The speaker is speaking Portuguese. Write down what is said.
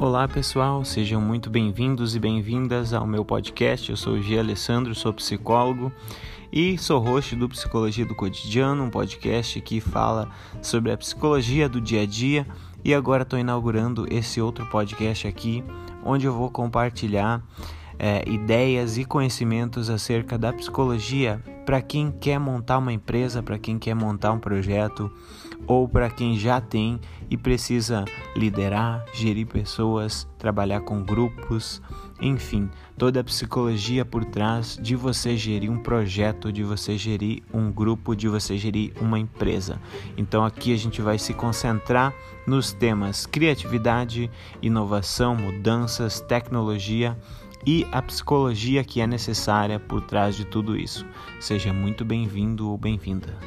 Olá pessoal, sejam muito bem-vindos e bem-vindas ao meu podcast. Eu sou o G. Alessandro, sou psicólogo e sou host do Psicologia do Cotidiano, um podcast que fala sobre a psicologia do dia a dia. E agora estou inaugurando esse outro podcast aqui, onde eu vou compartilhar é, ideias e conhecimentos acerca da psicologia para quem quer montar uma empresa, para quem quer montar um projeto ou para quem já tem e precisa liderar, gerir pessoas, trabalhar com grupos, enfim, toda a psicologia por trás de você gerir um projeto, de você gerir um grupo, de você gerir uma empresa. Então aqui a gente vai se concentrar nos temas criatividade, inovação, mudanças, tecnologia e a psicologia que é necessária por trás de tudo isso. Seja muito bem-vindo ou bem-vinda.